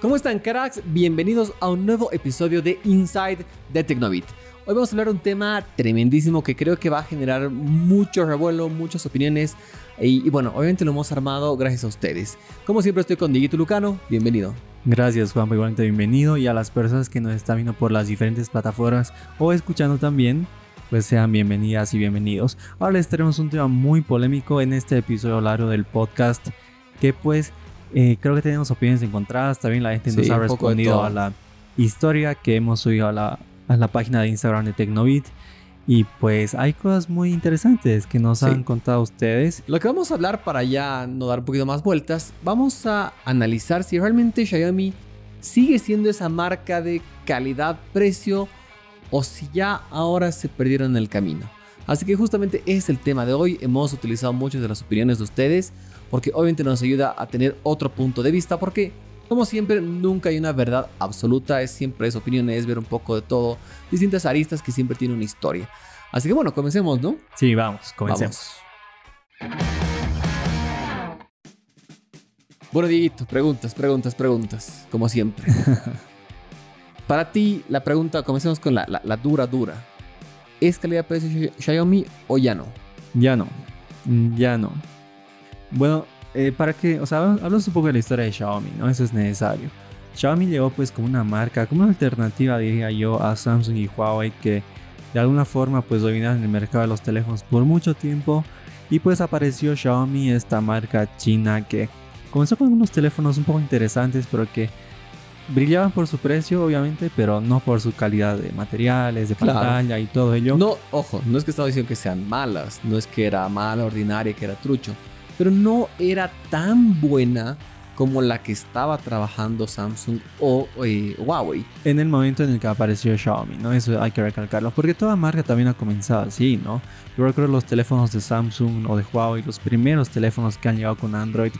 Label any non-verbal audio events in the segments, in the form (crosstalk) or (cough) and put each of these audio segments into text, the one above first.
¿Cómo están cracks? Bienvenidos a un nuevo episodio de Inside de Tecnobit. Hoy vamos a hablar de un tema tremendísimo que creo que va a generar mucho revuelo, muchas opiniones y, bueno, obviamente lo hemos armado gracias a ustedes. Como siempre estoy con Dieguito Lucano, bienvenido. Gracias Juan, igualmente bienvenido y a las personas que nos están viendo por las diferentes plataformas o escuchando también, pues sean bienvenidas y bienvenidos. Ahora les tenemos un tema muy polémico en este episodio largo del podcast que pues eh, creo que tenemos opiniones encontradas. También la gente nos ha respondido a la historia que hemos subido a la, a la página de Instagram de Tecnobit. Y pues hay cosas muy interesantes que nos han contado ustedes. Lo que vamos a hablar para ya no dar un poquito más vueltas, vamos a analizar si realmente Xiaomi sigue siendo esa marca de calidad-precio o si ya ahora se perdieron en el camino. Así que justamente es el tema de hoy. Hemos utilizado muchas de las opiniones de ustedes porque obviamente nos ayuda a tener otro punto de vista porque como siempre nunca hay una verdad absoluta, es siempre es opiniones, ver un poco de todo, distintas aristas que siempre tienen una historia. Así que bueno, comencemos, ¿no? Sí, vamos, comencemos. Bueno, Dieguito, preguntas, preguntas, preguntas, como siempre. (laughs) Para ti, la pregunta, comencemos con la, la, dura, dura. ¿Es calidad-precio Xiaomi o ya no? Ya no, ya no. Bueno, eh, para que, o sea, hablamos un poco de la historia de Xiaomi, ¿no? Eso es necesario. Xiaomi llegó pues como una marca, como una alternativa, diría yo, a Samsung y Huawei que de alguna forma pues dominaron el mercado de los teléfonos por mucho tiempo y pues apareció Xiaomi, esta marca china que comenzó con unos teléfonos un poco interesantes pero que brillaban por su precio obviamente pero no por su calidad de materiales, de pantalla y todo ello. No, ojo, no es que estaba diciendo que sean malas, no es que era mala, ordinaria, que era trucho pero no era tan buena como la que estaba trabajando Samsung o eh, Huawei. En el momento en el que apareció Xiaomi, ¿no? Eso hay que recalcarlo, porque toda marca también ha comenzado así, ¿no? Yo recuerdo los teléfonos de Samsung o de Huawei, los primeros teléfonos que han llegado con Android,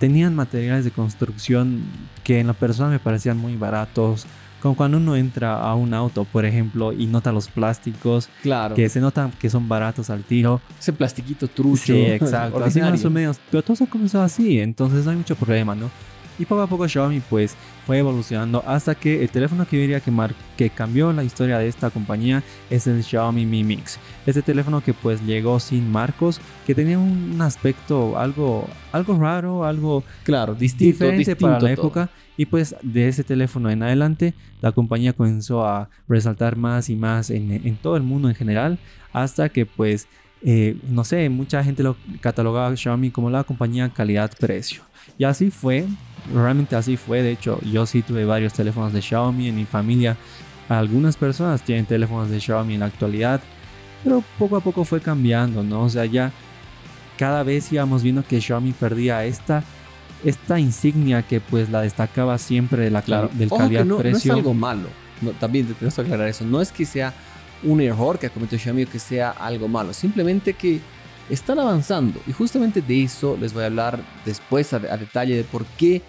tenían materiales de construcción que en la persona me parecían muy baratos, como cuando uno entra a un auto, por ejemplo, y nota los plásticos. Claro. Que se notan que son baratos al tiro. Ese plastiquito trucho. Sí, exacto. así más o menos. Pero todo se ha comenzado así, entonces no hay mucho problema, ¿no? Y poco a poco Xiaomi pues fue evolucionando hasta que el teléfono que yo diría que, que cambió la historia de esta compañía es el Xiaomi Mi Mix. Este teléfono que pues llegó sin marcos, que tenía un aspecto algo, algo raro, algo claro, distinto, diferente para la época. Y pues de ese teléfono en adelante la compañía comenzó a resaltar más y más en, todo el mundo en general hasta que pues eh, no sé, mucha gente lo catalogaba Xiaomi como la compañía calidad-precio. Y así fue realmente así fue. De hecho, yo sí tuve varios teléfonos de Xiaomi en mi familia. Algunas personas tienen teléfonos de Xiaomi en la actualidad, pero poco a poco fue cambiando, ¿no? O sea, ya cada vez íbamos viendo que Xiaomi perdía esta esta insignia que pues la destacaba siempre de la del calidad no, precio. No es algo malo. también te tengo que aclarar eso. No es que sea un error que ha cometido Xiaomi o que sea algo malo. Simplemente que están avanzando. Y justamente de eso les voy a hablar después a, detalle de por qué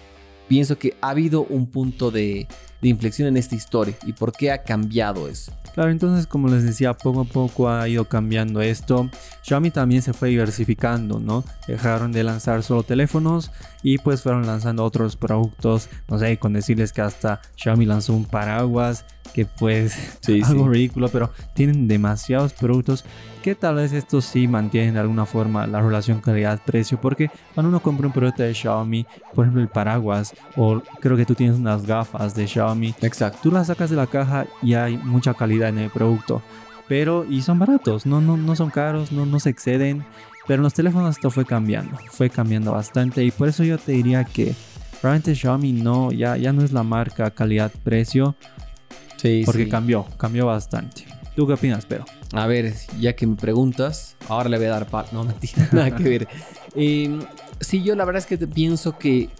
pienso que ha habido un punto de, inflexión en esta historia y por qué ha cambiado eso. Claro, entonces como les decía, poco a poco ha ido cambiando esto. Xiaomi también se fue diversificando, ¿no? Dejaron de lanzar solo teléfonos y pues fueron lanzando otros productos. No sé, con decirles que hasta Xiaomi lanzó un paraguas que pues sí, algo ridículo, pero tienen demasiados productos que tal vez estos sí mantienen de alguna forma la relación calidad-precio, porque cuando uno compra un producto de Xiaomi, por ejemplo el paraguas, o creo que tú tienes unas gafas de Xiaomi, exacto, tú las sacas de la caja y hay mucha calidad en el producto, pero y son baratos, no, no, no son caros, no, no se exceden, pero en los teléfonos esto fue cambiando, fue cambiando bastante y por eso yo te diría que realmente Xiaomi no, ya, ya no es la marca calidad-precio, Sí, porque cambió, cambió bastante. ¿Tú qué opinas, pero? A ver, ya que me preguntas, ahora le voy a dar pal. No, mentira, (laughs) nada que ver. Eh, sí, yo la verdad es que pienso que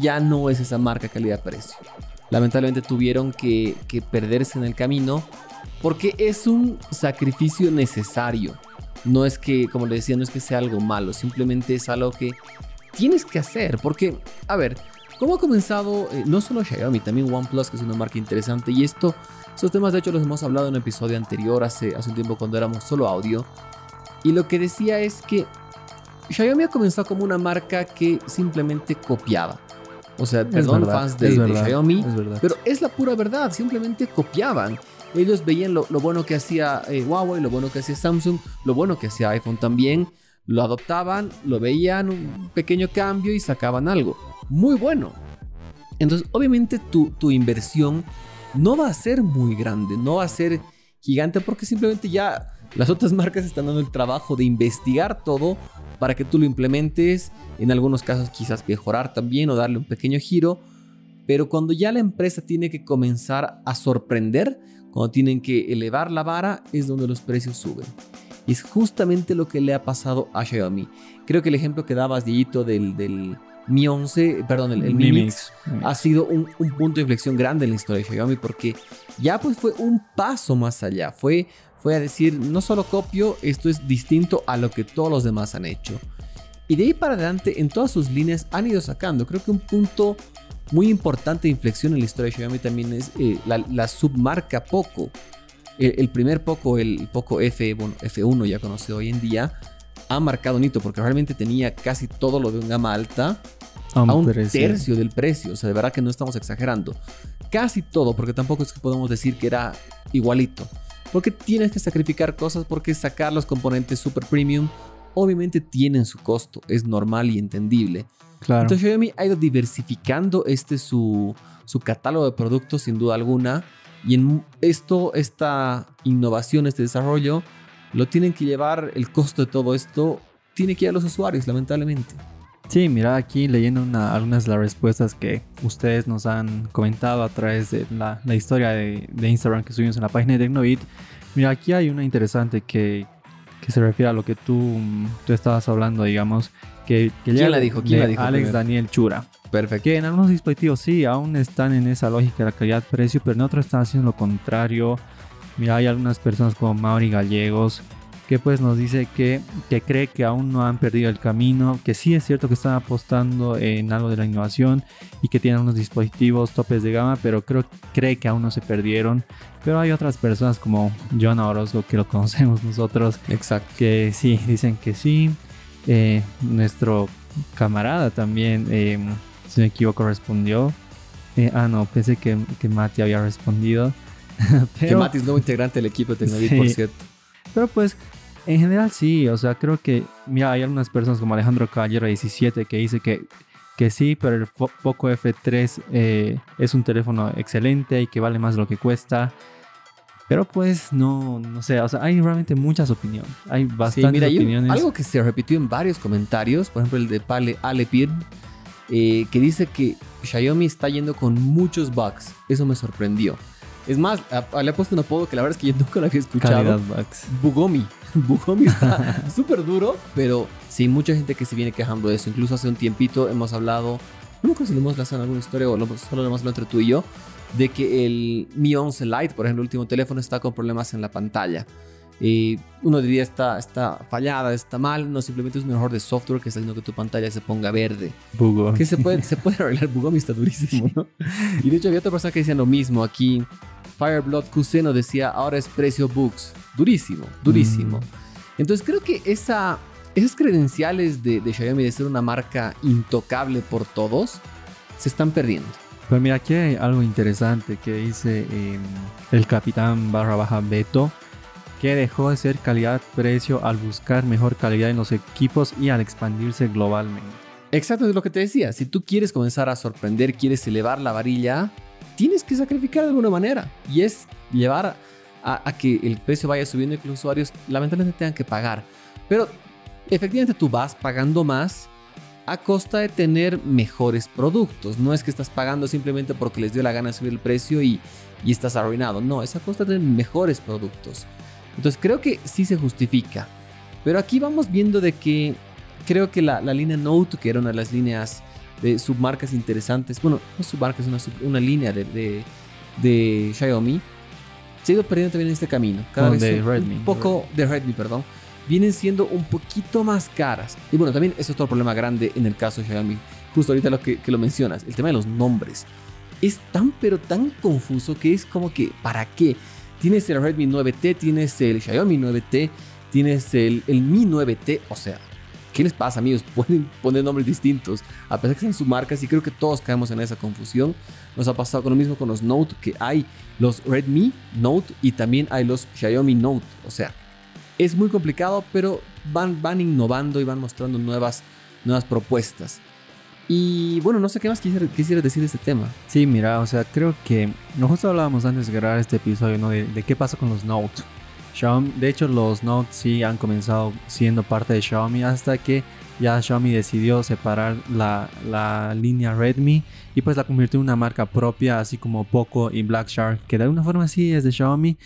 ya no es esa marca calidad-precio. Lamentablemente tuvieron que, que perderse en el camino porque es un sacrificio necesario. No es que, como le decía, no es que sea algo malo, simplemente es algo que tienes que hacer. Porque, a ver, ¿Cómo ha comenzado eh, no solo Xiaomi, también OnePlus, que es una marca interesante? Y esto, estos temas de hecho los hemos hablado en un episodio anterior, hace, hace un tiempo cuando éramos solo audio. Y lo que decía es que Xiaomi ha comenzado como una marca que simplemente copiaba. O sea, perdón, verdad, fans de, Xiaomi, es pero es la pura verdad. Simplemente copiaban. Ellos veían lo, lo bueno que hacía eh, Huawei, lo bueno que hacía Samsung, lo bueno que hacía iPhone también. Lo adoptaban, lo veían, un pequeño cambio y sacaban algo. Muy bueno. Entonces, obviamente tu, tu inversión no va a ser muy grande, no va a ser gigante porque simplemente ya las otras marcas están dando el trabajo de investigar todo para que tú lo implementes, en algunos casos quizás mejorar también o darle un pequeño giro, pero cuando ya la empresa tiene que comenzar a sorprender, cuando tienen que elevar la vara, es donde los precios suben. Y es justamente lo que le ha pasado a Xiaomi. Creo que el ejemplo que dabas, Dieguito, del, del Mi 11, perdón, el, el Mi Mix, ha sido un, un, punto de inflexión grande en la historia de Xiaomi porque ya pues fue un paso más allá. Fue, fue a decir, no solo copio, esto es distinto a lo que todos los demás han hecho. Y de ahí para adelante, en todas sus líneas han ido sacando. Creo que un punto muy importante de inflexión en la historia de Xiaomi también es eh, la, la, submarca Poco. El, el, primer Poco, el Poco F, bueno, F1 ya conocido hoy en día, ha marcado un hito porque realmente tenía casi todo lo de un gama alta a un, a un tercio del precio. O sea, de verdad que no estamos exagerando. Casi todo, porque tampoco es que podemos decir que era igualito. Porque tienes que sacrificar cosas, porque sacar los componentes super premium obviamente tienen su costo, es normal y entendible. Claro. Entonces Xiaomi ha ido diversificando este su, su catálogo de productos sin duda alguna y en esto, esta innovación, este desarrollo, lo tienen que llevar, el costo de todo esto tiene que ir a los usuarios, lamentablemente. Sí, mira aquí leyendo una, algunas de las respuestas que ustedes nos han comentado a través de la, la historia de, de, Instagram que subimos en la página de Tecnovit. Mira, aquí hay una interesante que, que se refiere a lo que tú, tú estabas hablando, digamos. Que, que ¿Quién la dijo? ¿Quién la dijo? Alex primero? Daniel Chura. Perfecto. Que en algunos dispositivos sí, aún están en esa lógica de la calidad-precio, pero en otros están haciendo lo contrario. Mira, hay algunas personas como Mauri Gallegos que pues nos dice que, que cree que aún no han perdido el camino, que sí es cierto que están apostando en algo de la innovación y que tienen unos dispositivos topes de gama, pero creo, cree que aún no se perdieron. Pero hay otras personas como Joana Orozco, que lo conocemos nosotros, Exacto. que sí, dicen que sí. Eh, nuestro camarada también, eh, si me equivoco, respondió. Eh, ah, no, pensé que, que Mati había respondido. (laughs) pero, que Mati es nuevo integrante del equipo de Tecnovid, sí, por cierto. Pero pues en general sí, o sea, creo que, mira, hay algunas personas como Alejandro Caballero 17 que dice que, que sí, pero el Poco F3 eh, es un teléfono excelente y que vale más de lo que cuesta. Pero pues no, no sé, o sea, hay realmente muchas opiniones. Hay bastantes sí, mira, opiniones. algo que se repitió en varios comentarios, por ejemplo el de Pale Alepir, eh, que dice que Xiaomi está yendo con muchos bugs. Eso me sorprendió. Es más, le he puesto un apodo que la verdad es que yo (laughs) nunca lo había escuchado. Bugs. Bugomi. (laughs) Bugomi está (laughs) súper duro, pero sí, mucha gente que se viene quejando de eso. Incluso hace un tiempito hemos hablado, no me acuerdo si lo hemos lanzado en alguna historia o lo, solo lo hemos hablado entre tú y yo, de que el Mi 11 Lite, por ejemplo, el último teléfono, está con problemas en la pantalla. Y uno diría está, está fallada, está mal, no simplemente es un error de software que está haciendo que tu pantalla se ponga verde. Bugo. Que se puede, se puede arreglar, Bugomi está durísimo, ¿no? Y de hecho había otra persona que decía lo mismo aquí. Fireblood Cuseno decía, ahora es precio bugs. Durísimo, durísimo. Mm. Entonces creo que esa, esas credenciales de, de, Xiaomi de ser una marca intocable por todos se están perdiendo. Pues mira, aquí hay algo interesante que dice eh, el capitán barra baja Beto, que dejó de ser calidad-precio al buscar mejor calidad en los equipos y al expandirse globalmente. Exacto, es lo que te decía. Si tú quieres comenzar a sorprender, quieres elevar la varilla, tienes que sacrificar de alguna manera. Y es llevar a, a, que el precio vaya subiendo y que los usuarios lamentablemente tengan que pagar. Pero efectivamente tú vas pagando más a costa de tener mejores productos. No es que estás pagando simplemente porque les dio la gana de subir el precio y, y estás arruinado. No, es a costa de tener mejores productos. Entonces creo que sí se justifica. Pero aquí vamos viendo de que creo que la, la línea Note, que era una de las líneas de submarcas interesantes, bueno, no submarcas, una, sub, una línea de, de, de, Xiaomi, se ha ido perdiendo también en este camino. Cada oh, vez de un, Redmi, un poco de Redmi, perdón. Vienen siendo un poquito más caras. Y bueno, también eso es otro problema grande en el caso de Xiaomi. Justo ahorita lo que, que lo mencionas, el tema de los nombres. Es tan pero tan confuso que es como que, ¿para qué? Tienes el Redmi 9T, tienes el Xiaomi 9T, tienes el, el Mi 9T, o sea, ¿qué les pasa, amigos? (laughs) Pueden poner nombres distintos, a pesar que sean sus marcas, y creo que todos caemos en esa confusión. Nos ha pasado con lo mismo con los Note, que hay los Redmi Note y también hay los Xiaomi Note. O sea, es muy complicado, pero van, van innovando y van mostrando nuevas, nuevas propuestas. Y bueno, no sé qué más quisiera decir de este tema. Sí, mira, o sea, creo que nosotros hablábamos antes de grabar este episodio, ¿no? De, de qué pasa con los Note. Xiaomi, de hecho, los Note sí han comenzado siendo parte de Xiaomi hasta que ya Xiaomi decidió separar la, la línea Redmi y pues la convirtió en una marca propia, así como Poco y Black Shark, que de alguna forma sí es de Xiaomi.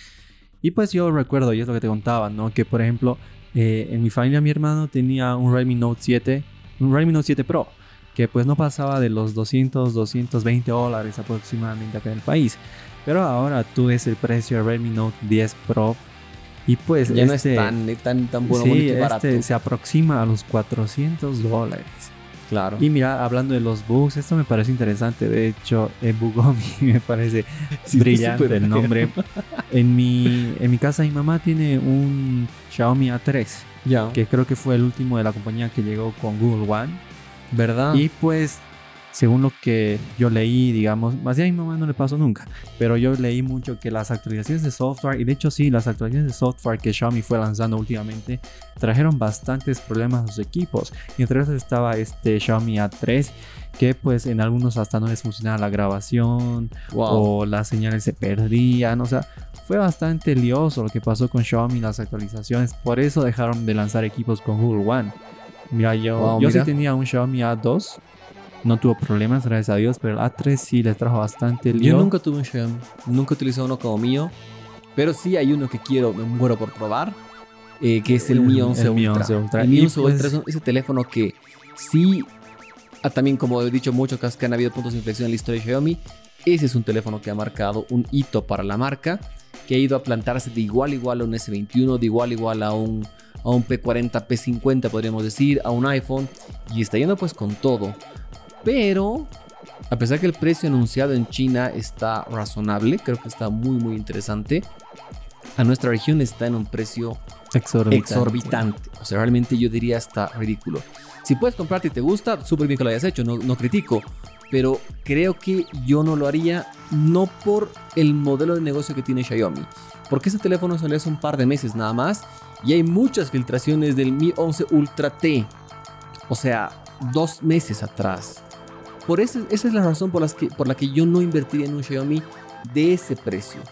Y pues yo recuerdo, y es lo que te contaba, ¿no? Que por ejemplo, eh, en mi familia mi hermano tenía un Redmi Note 7, un Redmi Note 7 Pro que pues no pasaba de los 200, 220 dólares aproximadamente acá en el país. Pero ahora tú ves el precio de Redmi Note 10 Pro y pues ya no es este- tan, tan, tan bueno, sí, bonito y barato. este se aproxima a los 400 dólares. Claro. Y mira, hablando de los bugs, esto me parece interesante. De hecho, Bugomi (laughs) me parece Sí, brillante el nombre. En mi, en mi casa, mi mamá tiene un Xiaomi A3, ya. que creo que fue el último de la compañía que llegó con Google One. ¿Verdad? Y pues, según lo que yo leí, digamos, más bien a mi mamá no le pasó nunca, pero yo leí mucho que las actualizaciones de software, y de hecho sí, las actualizaciones de software que Xiaomi fue lanzando últimamente, trajeron bastantes problemas a sus equipos. Y entre esos estaba este Xiaomi A3, que pues en algunos hasta no les funcionaba la grabación, wow. o las señales se perdían, o sea, fue bastante lioso lo que pasó con Xiaomi las actualizaciones, por eso dejaron de lanzar equipos con Google One. Mira, yo, Wow, yo mira. sí tenía un Xiaomi A2, no tuvo problemas, gracias a Dios, pero el A3 sí les trajo bastante lío. Yo nunca tuve un Xiaomi. Nunca utilicé uno como mío. Pero sí hay uno que quiero, me muero por probar. eh, que es el El- Mi 11 el Mi Ultra. 11 Ultra. El Mi Y 11 pues- Ultra es ese teléfono que sí, ah, también como he dicho mucho, que han habido puntos de inflexión en la historia de Xiaomi. Ese es un teléfono que ha marcado un hito para la marca, que ha ido a plantarse de igual a igual a un S21, de igual a igual a un, a un P40, P50 podríamos decir, a un iPhone, y está yendo pues con todo. Pero, a pesar que el precio anunciado en China está razonable, creo que está muy muy interesante, a nuestra región está en un precio exorbitante. exorbitante. O sea, realmente yo diría hasta ridículo. Si puedes comprarte y te gusta, súper bien que lo hayas hecho, no, no critico. Pero creo que yo no lo haría, no por el modelo de negocio que tiene Xiaomi. Porque ese teléfono salió hace un par de meses nada más. Y hay muchas filtraciones del Mi 11 Ultra T. O sea, dos meses atrás. Por eso, esa es la razón por, las que, por la que yo no invertiría en un Xiaomi de ese precio.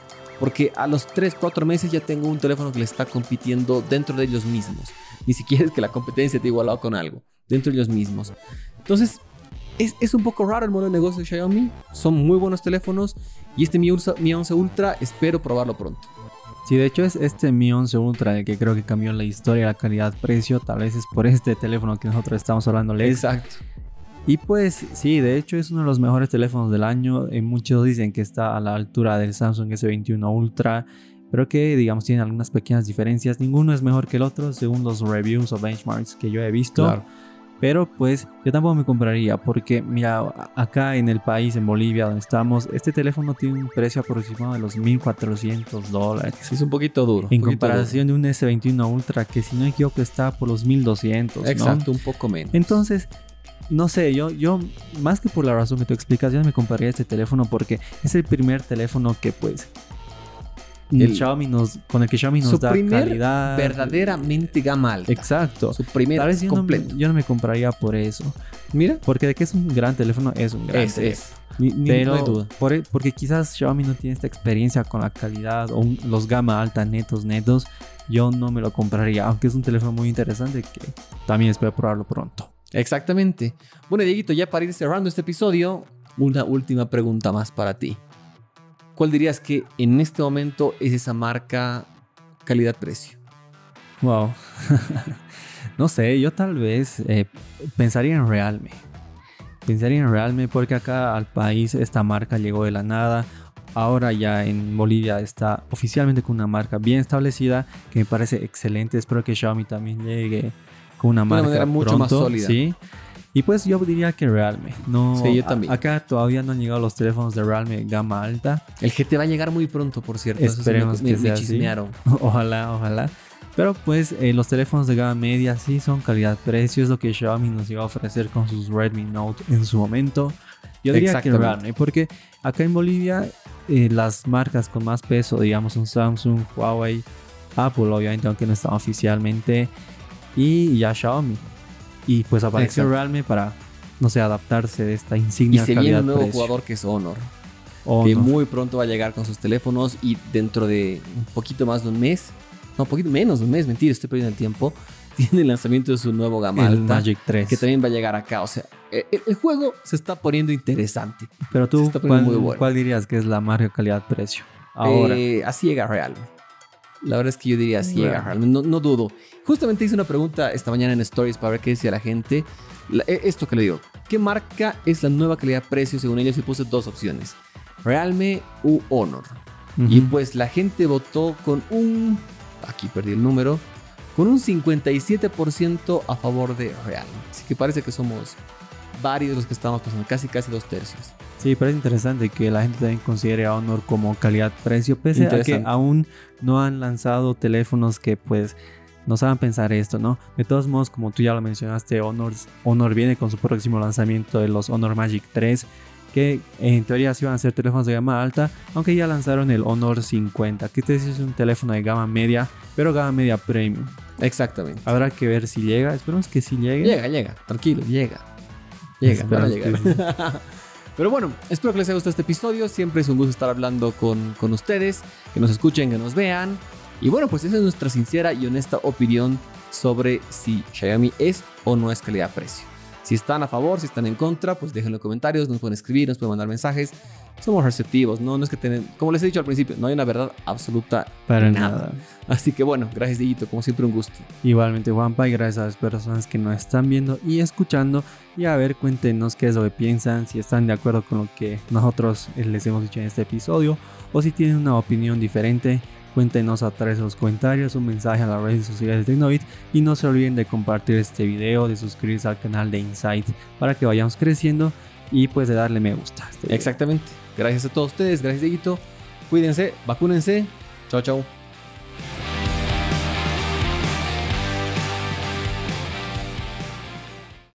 Porque a los 3, 4 meses ya tengo un teléfono que le está compitiendo dentro de ellos mismos. Ni siquiera es que la competencia esté igualado con algo. Dentro de ellos mismos. Entonces, es, es un poco raro el modelo de negocio de Xiaomi. Son muy buenos teléfonos. Y este Mi 11 Ultra, espero probarlo pronto. Sí, de hecho es este Mi 11 Ultra el que creo que cambió la historia, la calidad-precio. Tal vez es por este teléfono que nosotros estamos hablando. Exacto. Y pues sí, de hecho es uno de los mejores teléfonos del año. Eh, muchos dicen que está a la altura del Samsung S21 Ultra, pero que digamos tiene algunas pequeñas diferencias. Ninguno es mejor que el otro según los reviews o benchmarks que yo he visto. Claro. Pero pues yo tampoco me compraría porque mira, acá en el país, en Bolivia, donde estamos, este teléfono tiene un precio aproximado de los 1.400 dólares. Sí, es un poquito duro. En poquito comparación de un S21 Ultra que si no me equivoco está por los 1.200. duro. ¿no? Exacto, un poco menos. Entonces, no sé, yo, yo, más que por la razón que tú explicas, yo me compraría este teléfono porque es el primer teléfono que, pues, El- Xiaomi nos, con el que Xiaomi nos Su da primer calidad. verdaderamente gama alta. Exacto. Su primer yo no, me, completo. yo no me compraría por eso. Mira, Porque de que es un gran teléfono, es un gran es, teléfono. es. Ni, ni- Pero no hay duda. por- e, porque quizás Xiaomi no tiene esta experiencia con la calidad o un- los gama alta netos netos, yo no me lo compraría, aunque es un teléfono muy interesante que también espero probarlo pronto. Exactamente. Bueno, Dieguito, ya para ir cerrando este episodio, una última pregunta más para ti. ¿Cuál dirías que en este momento es esa marca calidad-precio? Wow. (laughs) no sé, yo tal vez eh, pensaría en Realme. Pensaría en Realme porque acá al país esta marca llegó de la nada. Ahora ya en Bolivia está oficialmente con una marca bien establecida que me parece excelente. Espero que Xiaomi también llegue con una una marca manera mucho más sólida. Sí. Y pues yo diría que Realme. No, Sí, yo a- también. acá todavía no han llegado los teléfonos de Realme gama alta. El GT va a llegar muy pronto, por cierto. Esperemos me, me- que me sea chismearon. (laughs) ojalá, ojalá. Pero pues eh, los teléfonos de gama media sí son calidad-precio, es lo que Xiaomi nos iba a ofrecer con sus Redmi Note en su momento. Yo diría que Realme, porque acá en Bolivia eh, las marcas con más peso, digamos un Samsung, Huawei, Apple obviamente, aunque no están oficialmente, y ya Xiaomi. Y pues apareció Realme para, no sé, adaptarse de esta insignia. Y se viene un nuevo jugador que es Honor. Que muy pronto va a llegar con sus teléfonos y dentro de un poquito más de un mes, no, un poquito menos de un mes, mentira, estoy perdiendo el tiempo, (laughs) tiene el lanzamiento de su nuevo gama el Magic 3. Que también va a llegar acá. O sea, e, e, el, juego se está poniendo interesante. Pero tú, ¿cuál, dirías que es la marca calidad-precio? Ahora. Eh, así llega Realme. La verdad es que yo diría Realme. No, no, dudo. Justamente hice una pregunta esta mañana en Stories para ver qué decía la gente. E, esto que le digo. ¿Qué marca es la nueva calidad-precio según ellos? Y puse dos opciones. Realme u Honor. Y pues la gente votó con un... Aquí perdí el número con un 57% a favor de Real. Así que parece que somos varios los que estamos pasando, casi casi dos tercios. Sí, parece interesante que la gente también considere a Honor como calidad-precio, pese a que aún no han lanzado teléfonos que pues nos hagan pensar esto, ¿no? De todos modos, como tú ya lo mencionaste, Honor, Honor viene con su próximo lanzamiento de los Honor Magic 3 que en teoría sí van a ser teléfonos de gama alta, aunque ya lanzaron el Honor 50, que este es un teléfono de gama media, pero gama media premium. Exactamente. Habrá que ver si llega, esperemos que sí llegue. Llega, llega, tranquilo, llega. Llega, para llegar. (laughs) Pero bueno, espero que les haya gustado este episodio. Siempre es un gusto estar hablando con, con ustedes, que nos escuchen, que nos vean. Y bueno, pues esa es nuestra sincera y honesta opinión sobre si Xiaomi es o no es calidad-precio. Si están a favor, si están en contra, pues déjenlo en comentarios, nos pueden escribir, nos pueden mandar mensajes. Somos receptivos, ¿no? No es que tienen, como les he dicho al principio, no hay una verdad absoluta para nada. Así que bueno, gracias Dieguito, como siempre un gusto. Igualmente Juanpa y gracias a las personas que nos están viendo y escuchando. Y a ver, cuéntenos qué es lo que piensan, si están de acuerdo con lo que nosotros les hemos dicho en este episodio o si tienen una opinión diferente. Cuéntenos a través de los comentarios, un mensaje a las redes sociales de Tecnovid y no se olviden de compartir este video, de suscribirse al canal de Insight para que vayamos creciendo y pues de darle me gusta. Este Exactamente. Gracias a todos ustedes, gracias Dieguito. Cuídense, vacúnense. Chao, chao.